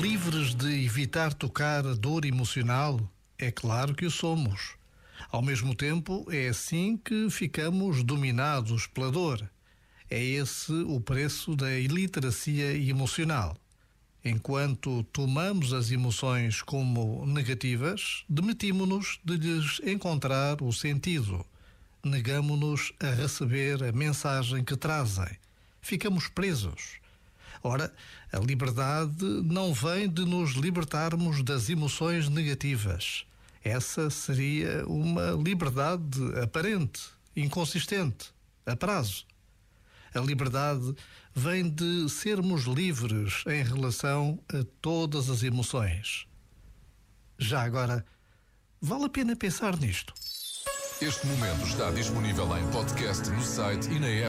livres de evitar tocar a dor emocional? É claro que o somos. Ao mesmo tempo, é assim que ficamos dominados pela dor. É esse o preço da iliteracia emocional. Enquanto tomamos as emoções como negativas, demitimos-nos de lhes encontrar o sentido. Negamos-nos a receber a mensagem que trazem. Ficamos presos Ora, a liberdade não vem de nos libertarmos das emoções negativas. Essa seria uma liberdade aparente, inconsistente, a prazo. A liberdade vem de sermos livres em relação a todas as emoções. Já agora, vale a pena pensar nisto. Este momento está disponível em podcast no site e na app.